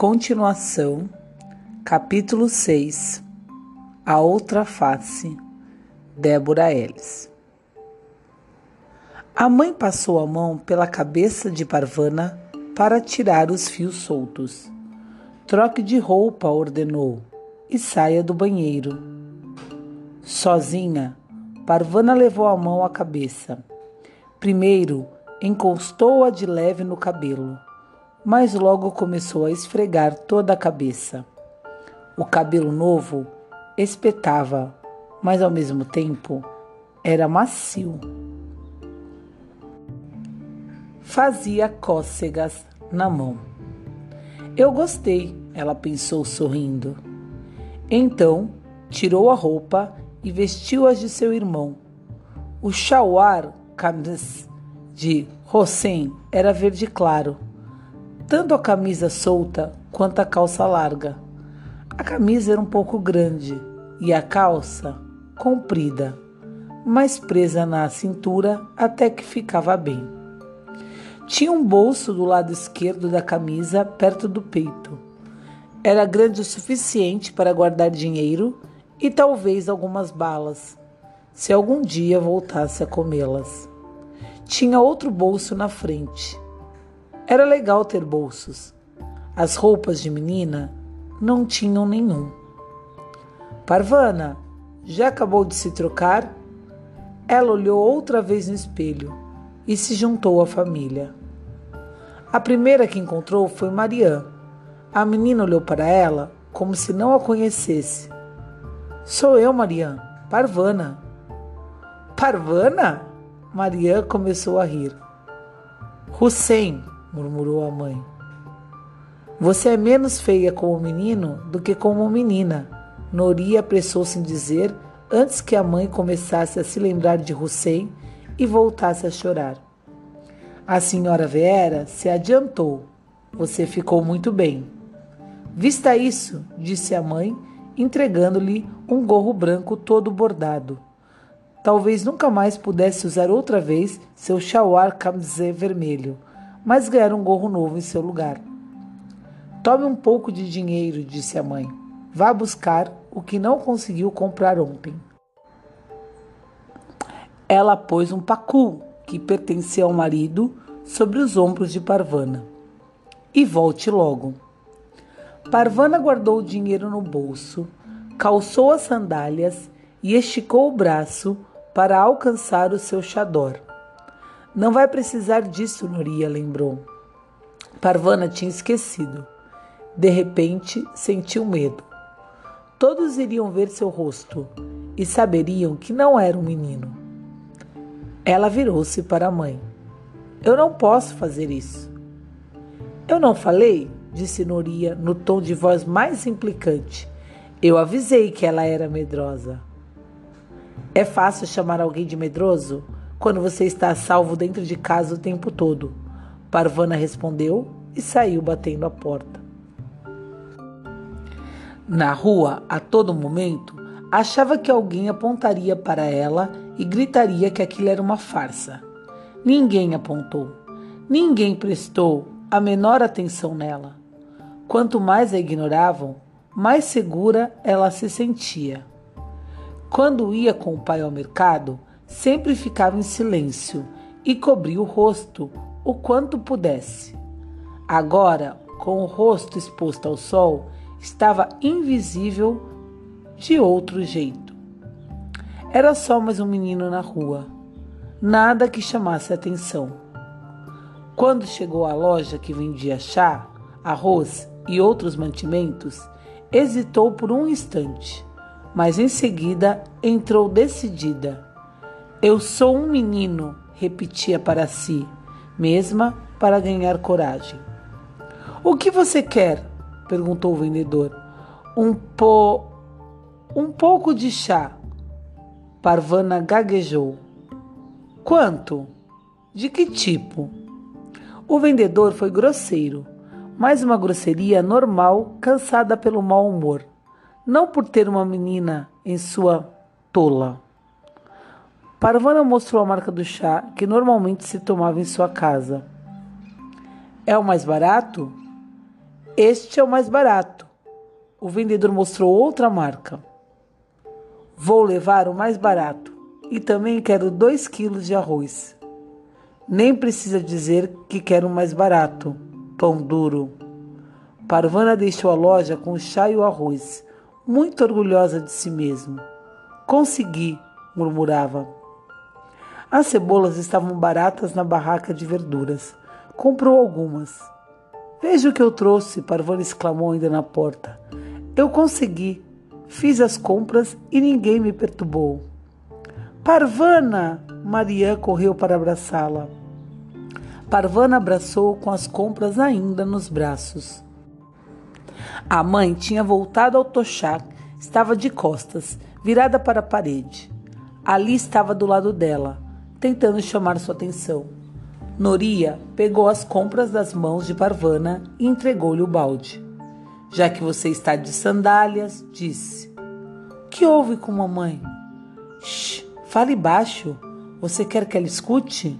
Continuação, capítulo 6 A Outra Face, Débora Ellis. A mãe passou a mão pela cabeça de Parvana para tirar os fios soltos. Troque de roupa, ordenou, e saia do banheiro. Sozinha, Parvana levou a mão à cabeça. Primeiro, encostou-a de leve no cabelo mas logo começou a esfregar toda a cabeça. O cabelo novo espetava, mas ao mesmo tempo era macio. Fazia cócegas na mão. Eu gostei, ela pensou sorrindo. Então tirou a roupa e vestiu-as de seu irmão. O chauar de Hossein era verde claro tanto a camisa solta quanto a calça larga. A camisa era um pouco grande e a calça comprida, mas presa na cintura até que ficava bem. Tinha um bolso do lado esquerdo da camisa, perto do peito. Era grande o suficiente para guardar dinheiro e talvez algumas balas, se algum dia voltasse a comê-las. Tinha outro bolso na frente era legal ter bolsos. As roupas de menina não tinham nenhum. Parvana, já acabou de se trocar? Ela olhou outra vez no espelho e se juntou à família. A primeira que encontrou foi Marianne. A menina olhou para ela como se não a conhecesse. Sou eu, Marianne, Parvana. Parvana? Marianne começou a rir. Hussein, murmurou a mãe. Você é menos feia como menino do que como menina, Nori apressou-se em dizer antes que a mãe começasse a se lembrar de Hussein e voltasse a chorar. A senhora Vera se adiantou. Você ficou muito bem. Vista isso, disse a mãe, entregando-lhe um gorro branco todo bordado. Talvez nunca mais pudesse usar outra vez seu chauar camisé vermelho mas ganhar um gorro novo em seu lugar. Tome um pouco de dinheiro, disse a mãe. Vá buscar o que não conseguiu comprar ontem. Ela pôs um pacu que pertencia ao marido sobre os ombros de Parvana. E volte logo. Parvana guardou o dinheiro no bolso, calçou as sandálias e esticou o braço para alcançar o seu chador. Não vai precisar disso, Noria lembrou. Parvana tinha esquecido. De repente, sentiu medo. Todos iriam ver seu rosto e saberiam que não era um menino. Ela virou-se para a mãe. Eu não posso fazer isso. Eu não falei, disse Noria no tom de voz mais implicante. Eu avisei que ela era medrosa. É fácil chamar alguém de medroso? Quando você está salvo dentro de casa o tempo todo? Parvana respondeu e saiu batendo a porta. Na rua, a todo momento, achava que alguém apontaria para ela e gritaria que aquilo era uma farsa. Ninguém apontou. Ninguém prestou a menor atenção nela. Quanto mais a ignoravam, mais segura ela se sentia. Quando ia com o pai ao mercado, sempre ficava em silêncio e cobria o rosto o quanto pudesse. Agora, com o rosto exposto ao sol, estava invisível de outro jeito. Era só mais um menino na rua, nada que chamasse atenção. Quando chegou à loja que vendia chá, arroz e outros mantimentos, hesitou por um instante, mas em seguida entrou decidida eu sou um menino, repetia para si, mesma para ganhar coragem. O que você quer? perguntou o vendedor. Um po. um pouco de chá. Parvana gaguejou. Quanto? De que tipo? O vendedor foi grosseiro, mas uma grosseria normal, cansada pelo mau humor, não por ter uma menina em sua tola. Parvana mostrou a marca do chá que normalmente se tomava em sua casa. É o mais barato? Este é o mais barato. O vendedor mostrou outra marca. Vou levar o mais barato e também quero dois quilos de arroz. Nem precisa dizer que quero o mais barato, pão duro. Parvana deixou a loja com o chá e o arroz, muito orgulhosa de si mesma. Consegui, murmurava. As cebolas estavam baratas na barraca de verduras. Comprou algumas. Veja o que eu trouxe, Parvana exclamou ainda na porta. Eu consegui. Fiz as compras e ninguém me perturbou. Parvana! Maria correu para abraçá-la. Parvana abraçou com as compras ainda nos braços. A mãe tinha voltado ao tochá, estava de costas, virada para a parede. Ali estava do lado dela, tentando chamar sua atenção. Noria pegou as compras das mãos de Parvana e entregou-lhe o balde. Já que você está de sandálias, disse. Que houve com mamãe? Shh, fale baixo. Você quer que ela escute?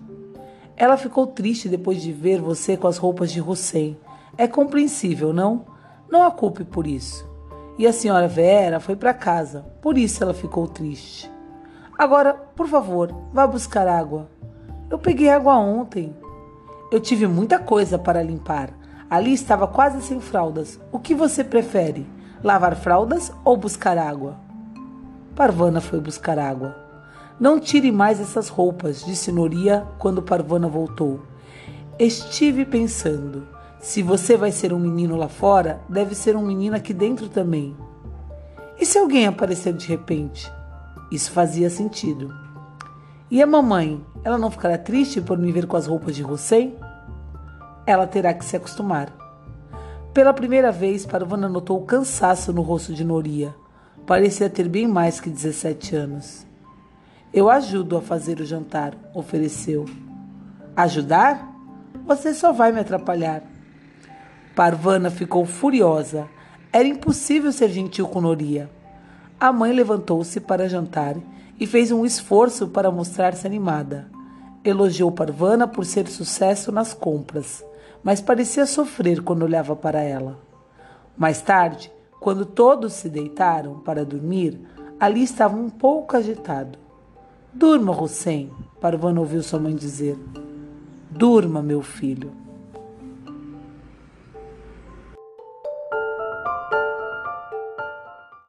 Ela ficou triste depois de ver você com as roupas de Hussein. É compreensível, não? Não a culpe por isso. E a senhora Vera foi para casa, por isso ela ficou triste. Agora, por favor, vá buscar água. Eu peguei água ontem. Eu tive muita coisa para limpar. Ali estava quase sem fraldas. O que você prefere? Lavar fraldas ou buscar água? Parvana foi buscar água. Não tire mais essas roupas, disse Noria quando Parvana voltou. Estive pensando. Se você vai ser um menino lá fora, deve ser um menino aqui dentro também. E se alguém aparecer de repente? Isso fazia sentido. E a mamãe, ela não ficará triste por me ver com as roupas de Hussein? Ela terá que se acostumar. Pela primeira vez, Parvana notou o cansaço no rosto de Noria. Parecia ter bem mais que 17 anos. Eu ajudo a fazer o jantar, ofereceu. Ajudar? Você só vai me atrapalhar. Parvana ficou furiosa. Era impossível ser gentil com Noria. A mãe levantou-se para jantar e fez um esforço para mostrar-se animada. Elogiou Parvana por ser sucesso nas compras, mas parecia sofrer quando olhava para ela. Mais tarde, quando todos se deitaram para dormir, ali estava um pouco agitado. Durma, Hussein, Parvana ouviu sua mãe dizer. Durma, meu filho.